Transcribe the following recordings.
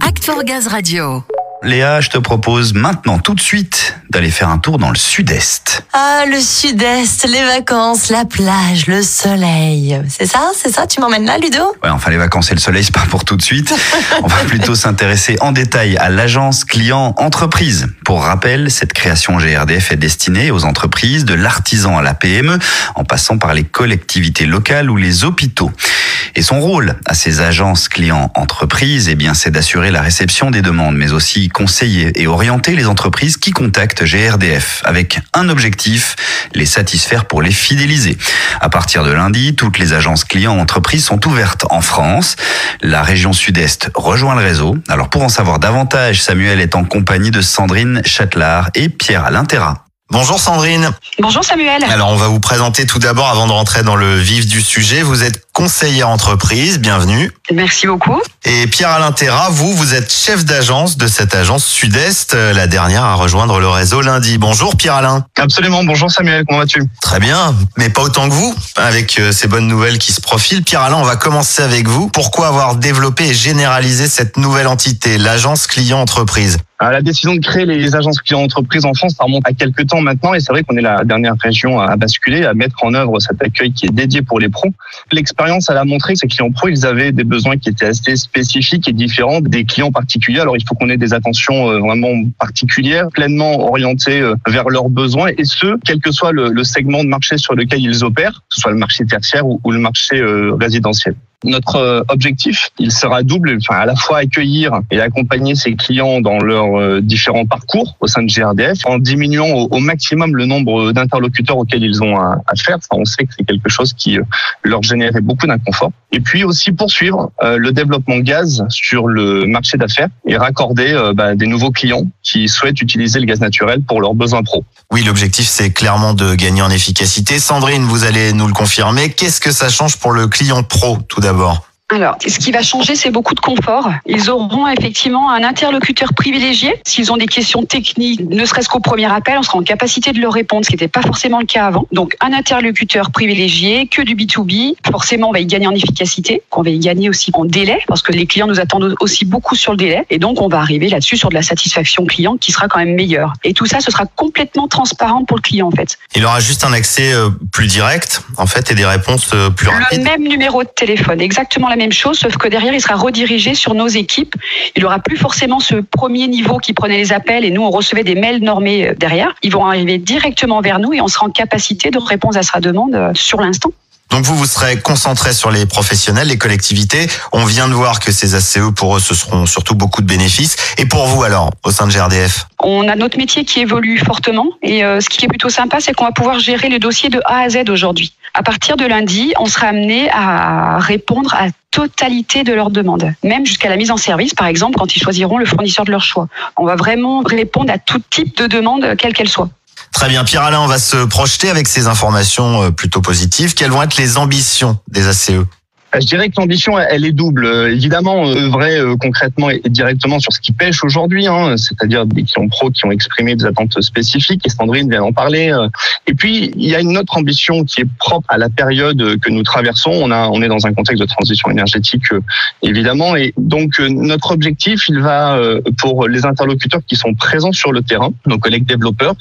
Act for Gaz Radio. Léa, je te propose maintenant tout de suite d'aller faire un tour dans le sud-est. Ah, le sud-est, les vacances, la plage, le soleil. C'est ça, c'est ça Tu m'emmènes là, Ludo? Ouais, enfin les vacances et le soleil, c'est pas pour tout de suite. On va plutôt s'intéresser en détail à l'agence client entreprise. Pour rappel, cette création GRDF est destinée aux entreprises, de l'artisan à la PME, en passant par les collectivités locales ou les hôpitaux. Et son rôle à ces agences clients entreprises, eh bien, c'est d'assurer la réception des demandes, mais aussi conseiller et orienter les entreprises qui contactent GRDF avec un objectif, les satisfaire pour les fidéliser. À partir de lundi, toutes les agences clients entreprises sont ouvertes en France. La région sud-est rejoint le réseau. Alors pour en savoir davantage, Samuel est en compagnie de Sandrine Châtelard et Pierre-Alain Terra. Bonjour Sandrine. Bonjour Samuel. Alors on va vous présenter tout d'abord avant de rentrer dans le vif du sujet. Vous êtes conseillère entreprise, bienvenue. Merci beaucoup. Et Pierre-Alain Terra, vous, vous êtes chef d'agence de cette agence Sud-Est, euh, la dernière à rejoindre le réseau lundi. Bonjour Pierre-Alain. Absolument, bonjour Samuel, comment vas-tu? Très bien, mais pas autant que vous, avec euh, ces bonnes nouvelles qui se profilent. Pierre-Alain, on va commencer avec vous. Pourquoi avoir développé et généralisé cette nouvelle entité, l'agence client entreprise? Euh, La décision de créer les agences clients entreprises en France, ça remonte à quelques temps maintenant, et c'est vrai qu'on est la dernière région à basculer, à mettre en œuvre cet accueil qui est dédié pour les pros. L'expérience, elle a montré que ces clients pros, ils avaient des besoins qui étaient assez spécifiques et différents des clients particuliers. Alors, il faut qu'on ait des attentions euh, vraiment particulières, pleinement orientées vers leurs besoins, et ce, quel que soit le, segment de marché sur lequel ils opèrent, que ce soit le marché tertiaire ou, ou le marché euh, résidentiel. Notre euh, objectif, il sera double, enfin à la fois accueillir et accompagner ces clients dans leurs euh, différents parcours au sein de GRDF, en diminuant au, maximum le nombre d'interlocuteurs auxquels ils ont à, faire. On sait que c'est quelque chose qui euh, leur générait beaucoup d'inconfort. Et puis aussi poursuivre le développement gaz sur le marché d'affaires et raccorder bah, des nouveaux clients qui souhaitent utiliser le gaz naturel pour leurs besoins pro. Oui, l'objectif, c'est clairement de gagner en efficacité. Sandrine, vous allez nous le confirmer. Qu'est-ce que ça change pour le client pro, tout d'abord Alors, ce qui va changer, c'est beaucoup de confort. Ils auront effectivement un interlocuteur privilégié. S'ils ont des questions techniques, ne serait-ce qu'au premier appel, on sera en capacité de leur répondre, ce qui n'était pas forcément le cas avant. Donc, un interlocuteur privilégié, que du B2B. Forcément, on va y gagner en efficacité, qu'on va y gagner aussi en délai, parce que les clients nous attendent aussi beaucoup sur le délai. Et donc, on va arriver là-dessus sur de la satisfaction client qui sera quand même meilleure. Et tout ça, ce sera complètement transparent pour le client, en fait. Il aura juste un accès euh, plus direct, en fait, et des réponses euh, plus Le rapides. même numéro de téléphone, exactement la même chose, sauf que derrière, il sera redirigé sur nos équipes. Il aura plus forcément ce premier niveau qui prenait les appels et nous, on recevait des mails normés euh, derrière. Ils vont arriver directement vers nous et on sera en capacité de répondre à sa demande euh, sur l'instant. Donc vous, vous serez concentré sur les professionnels, les collectivités. On vient de voir que ces ACE, pour eux, ce seront surtout beaucoup de bénéfices. Et pour vous, alors, au sein de GRDF On a notre métier qui évolue fortement et euh, ce qui est plutôt sympa, c'est qu'on va pouvoir gérer le dossier de A à Z aujourd'hui. À partir de lundi, on sera amené à répondre à totalité de leurs demandes, même jusqu'à la mise en service, par exemple, quand ils choisiront le fournisseur de leur choix. On va vraiment répondre à tout type de demande, quelle qu'elle soit. Très bien, Pierre-Alain, on va se projeter avec ces informations euh, plutôt positives. Quelles vont être les ambitions des ACE Je dirais que l'ambition, elle est double. Euh, Évidemment, euh, œuvrer euh, concrètement et directement sur ce qui pêche aujourd'hui, hein, c'est-à-dire des clients pros qui ont exprimé des attentes spécifiques, et Sandrine vient d'en parler. euh. Et puis, il y a une autre ambition qui est propre à la période que nous traversons. On, a, on est dans un contexte de transition énergétique, euh, évidemment, et donc euh, notre objectif, il va euh, pour les interlocuteurs qui sont présents sur le terrain, nos collègues développeurs,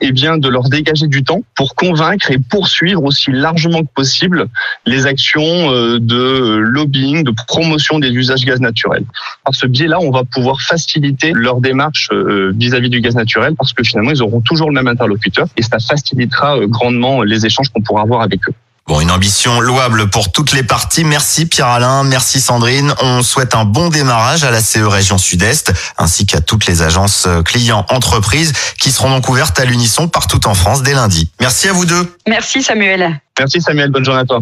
et bien de leur dégager du temps pour convaincre et poursuivre aussi largement que possible les actions euh, de lobbying, de promotion des usages gaz naturels. Par ce biais-là, on va pouvoir faciliter leur démarche euh, vis-à-vis du gaz naturel parce que finalement, ils auront toujours le même interlocuteur et ça facilitera euh, grandement les échanges qu'on pourra avoir avec eux. Bon, une ambition louable pour toutes les parties. Merci Pierre-Alain, merci Sandrine. On souhaite un bon démarrage à la CE Région Sud-Est, ainsi qu'à toutes les agences euh, clients entreprises qui seront donc ouvertes à l'unisson partout en France dès lundi. Merci à vous deux. Merci Samuel. Merci Samuel, bonne journée à toi.